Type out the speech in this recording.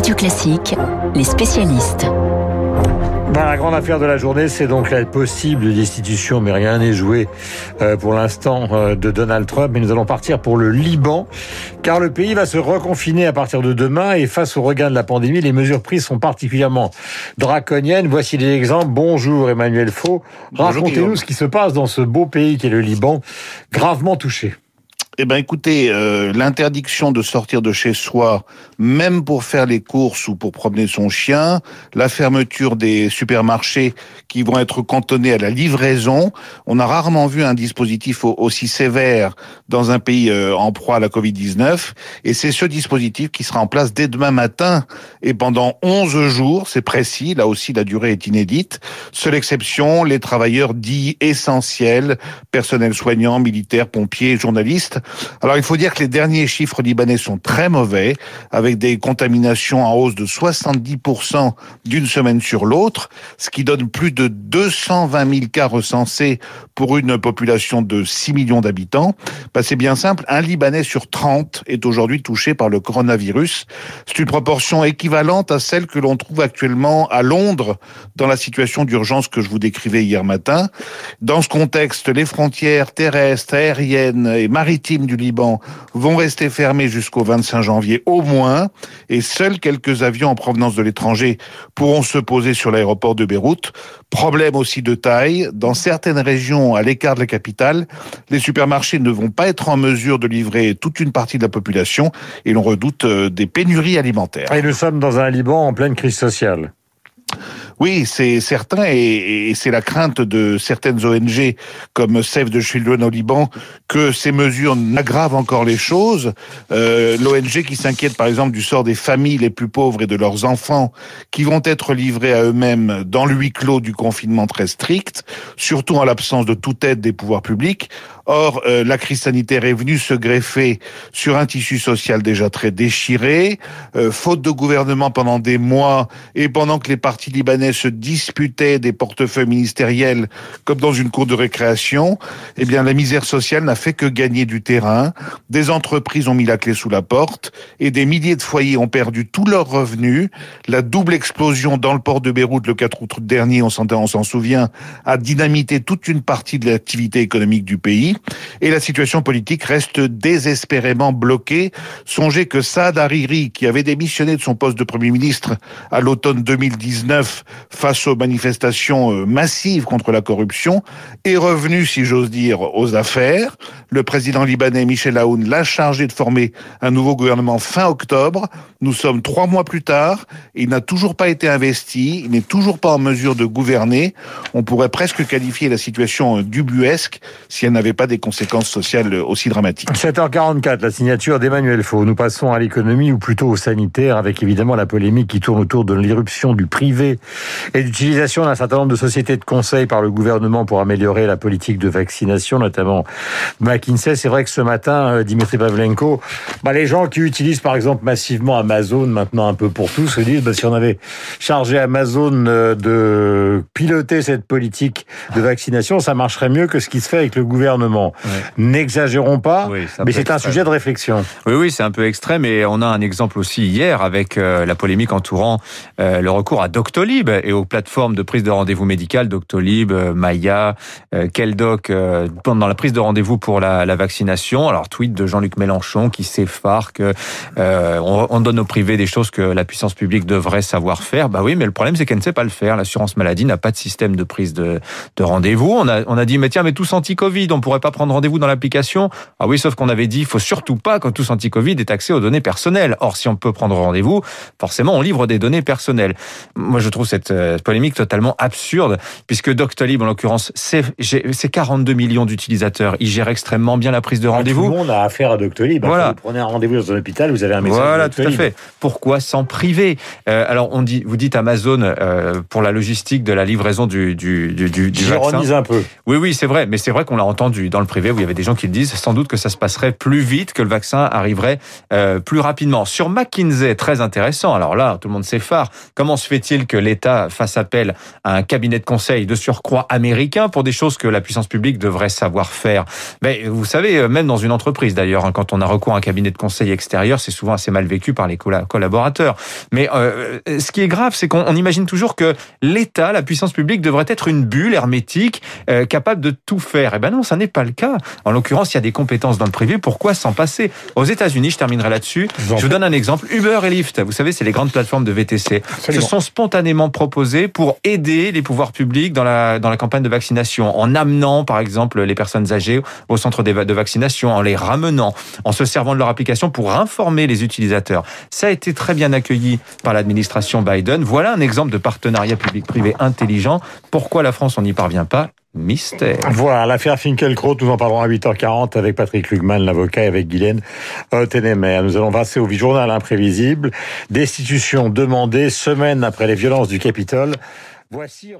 Radio Classique, les spécialistes. Dans la grande affaire de la journée, c'est donc la possible destitution, mais rien n'est joué euh, pour l'instant euh, de Donald Trump. Mais nous allons partir pour le Liban, car le pays va se reconfiner à partir de demain et face au regain de la pandémie, les mesures prises sont particulièrement draconiennes. Voici des exemples. Bonjour Emmanuel Faux. Racontez-nous ce qui se passe dans ce beau pays qui est le Liban, gravement touché. Eh ben, écoutez, euh, l'interdiction de sortir de chez soi, même pour faire les courses ou pour promener son chien, la fermeture des supermarchés qui vont être cantonnés à la livraison. On a rarement vu un dispositif aussi sévère dans un pays euh, en proie à la Covid-19. Et c'est ce dispositif qui sera en place dès demain matin et pendant 11 jours. C'est précis. Là aussi, la durée est inédite. Seule exception, les travailleurs dits essentiels, personnel soignant, militaires, pompiers, journalistes. Alors il faut dire que les derniers chiffres libanais sont très mauvais, avec des contaminations en hausse de 70% d'une semaine sur l'autre, ce qui donne plus de 220 000 cas recensés pour une population de 6 millions d'habitants. Bah, c'est bien simple, un Libanais sur 30 est aujourd'hui touché par le coronavirus. C'est une proportion équivalente à celle que l'on trouve actuellement à Londres dans la situation d'urgence que je vous décrivais hier matin. Dans ce contexte, les frontières terrestres, aériennes et maritimes du Liban vont rester fermés jusqu'au 25 janvier au moins, et seuls quelques avions en provenance de l'étranger pourront se poser sur l'aéroport de Beyrouth. Problème aussi de taille, dans certaines régions à l'écart de la capitale, les supermarchés ne vont pas être en mesure de livrer toute une partie de la population et l'on redoute euh, des pénuries alimentaires. Et nous sommes dans un Liban en pleine crise sociale. Oui, c'est certain, et, c'est la crainte de certaines ONG comme Save the Children au Liban que ces mesures n'aggravent encore les choses. Euh, L'ONG qui s'inquiète par exemple du sort des familles les plus pauvres et de leurs enfants qui vont être livrés à eux-mêmes dans le huis clos du confinement très strict, surtout en l'absence de toute aide des pouvoirs publics. Or, euh, la crise sanitaire est venue se greffer sur un tissu social déjà très déchiré, euh, faute de gouvernement pendant des mois et pendant que les partis libanais se disputaient des portefeuilles ministériels comme dans une cour de récréation, eh bien la misère sociale n'a fait que gagner du terrain. Des entreprises ont mis la clé sous la porte et des milliers de foyers ont perdu tous leurs revenus. La double explosion dans le port de Beyrouth le 4 août dernier, on s'en souvient, a dynamité toute une partie de l'activité économique du pays et la situation politique reste désespérément bloquée. Songez que Saad Hariri, qui avait démissionné de son poste de Premier ministre à l'automne 2019 face aux manifestations euh, massives contre la corruption, est revenu, si j'ose dire, aux affaires. Le président libanais Michel Aoun l'a chargé de former un nouveau gouvernement fin octobre. Nous sommes trois mois plus tard. Il n'a toujours pas été investi. Il n'est toujours pas en mesure de gouverner. On pourrait presque qualifier la situation euh, dubuesque si elle n'avait pas des conséquences sociales aussi dramatiques. 7h44, la signature d'Emmanuel Faux. Nous passons à l'économie ou plutôt au sanitaire avec évidemment la polémique qui tourne autour de l'irruption du privé et d'utilisation d'un certain nombre de sociétés de conseil par le gouvernement pour améliorer la politique de vaccination, notamment McKinsey. C'est vrai que ce matin, euh, Dimitri Pavlenko, bah, les gens qui utilisent par exemple massivement Amazon, maintenant un peu pour tous, se disent bah, si on avait chargé Amazon euh, de piloter cette politique de vaccination, ça marcherait mieux que ce qui se fait avec le gouvernement. N'exagérons pas, mais c'est un sujet de réflexion. Oui, oui, c'est un peu extrême et on a un exemple aussi hier avec euh, la polémique entourant le recours à Doctolib et aux plateformes de prise de rendez-vous médical, Doctolib, euh, Maya, Keldoc, pendant la prise de rendez-vous pour la, vaccination. Alors, tweet de Jean-Luc Mélenchon qui s'effare que on, donne au privé des choses que la puissance publique devrait savoir faire. Bah oui, mais le problème c'est qu'elle ne sait pas le faire. L'assurance maladie n'a pas de système de prise de, de rendez-vous. On a, on a dit, mais tiens, mais tous anti-Covid, on pourrait pas prendre rendez-vous dans l'application. Ah oui, sauf qu'on avait dit, il faut surtout pas que tous anti-Covid ait accès aux données personnelles. Or, si on peut prendre rendez-vous, forcément, on livre des données personnelles. Moi, je trouve cette euh, polémique totalement absurde, puisque Doctolib, en l'occurrence, c'est 42 millions d'utilisateurs. Il gère extrêmement bien la prise de rendez-vous. Tout le monde a affaire à Doctolib. Voilà. Vous prenez un rendez-vous dans un hôpital, vous avez un message Voilà, tout à fait. Pourquoi s'en priver? Euh, Alors, on dit, vous dites Amazon euh, pour la logistique de la livraison du, du, du, du, du vaccin. un peu. Oui, oui, c'est vrai. Mais c'est vrai qu'on l'a entendu dans le privé où il y avait des gens qui le disent, sans doute que ça se passerait plus vite, que le vaccin arriverait euh, plus rapidement. Sur McKinsey, très intéressant. Alors là, tout le monde s'effare. Comment se fait-il que l'État l'État fasse appel à un cabinet de conseil de surcroît américain pour des choses que la puissance publique devrait savoir faire. Mais vous savez, même dans une entreprise d'ailleurs, hein, quand on a recours à un cabinet de conseil extérieur, c'est souvent assez mal vécu par les collaborateurs. Mais euh, ce qui est grave, c'est qu'on imagine toujours que l'État, la puissance publique, devrait être une bulle hermétique euh, capable de tout faire. Eh ben non, ça n'est pas le cas. En l'occurrence, il y a des compétences dans le privé. Pourquoi s'en passer? Aux États-Unis, je terminerai là-dessus. Je vous donne un exemple. Uber et Lyft, vous savez, c'est les grandes plateformes de VTC. Se sont spontanément proposés pour aider les pouvoirs publics dans la dans la campagne de vaccination, en amenant, par exemple, les personnes âgées au centre de vaccination, en les ramenant, en se servant de leur application pour informer les utilisateurs. Ça a été très bien accueilli par l'administration Biden. Voilà un exemple de partenariat public-privé intelligent. Pourquoi la France, on n'y parvient pas? Mystère. Voilà, l'affaire Finkelkraut, nous en parlerons à 8h40 avec Patrick Lugman, l'avocat, et avec Guylaine Tenemer. Nous allons passer au journal imprévisible. Destitution demandée semaine après les violences du Capitole. Voici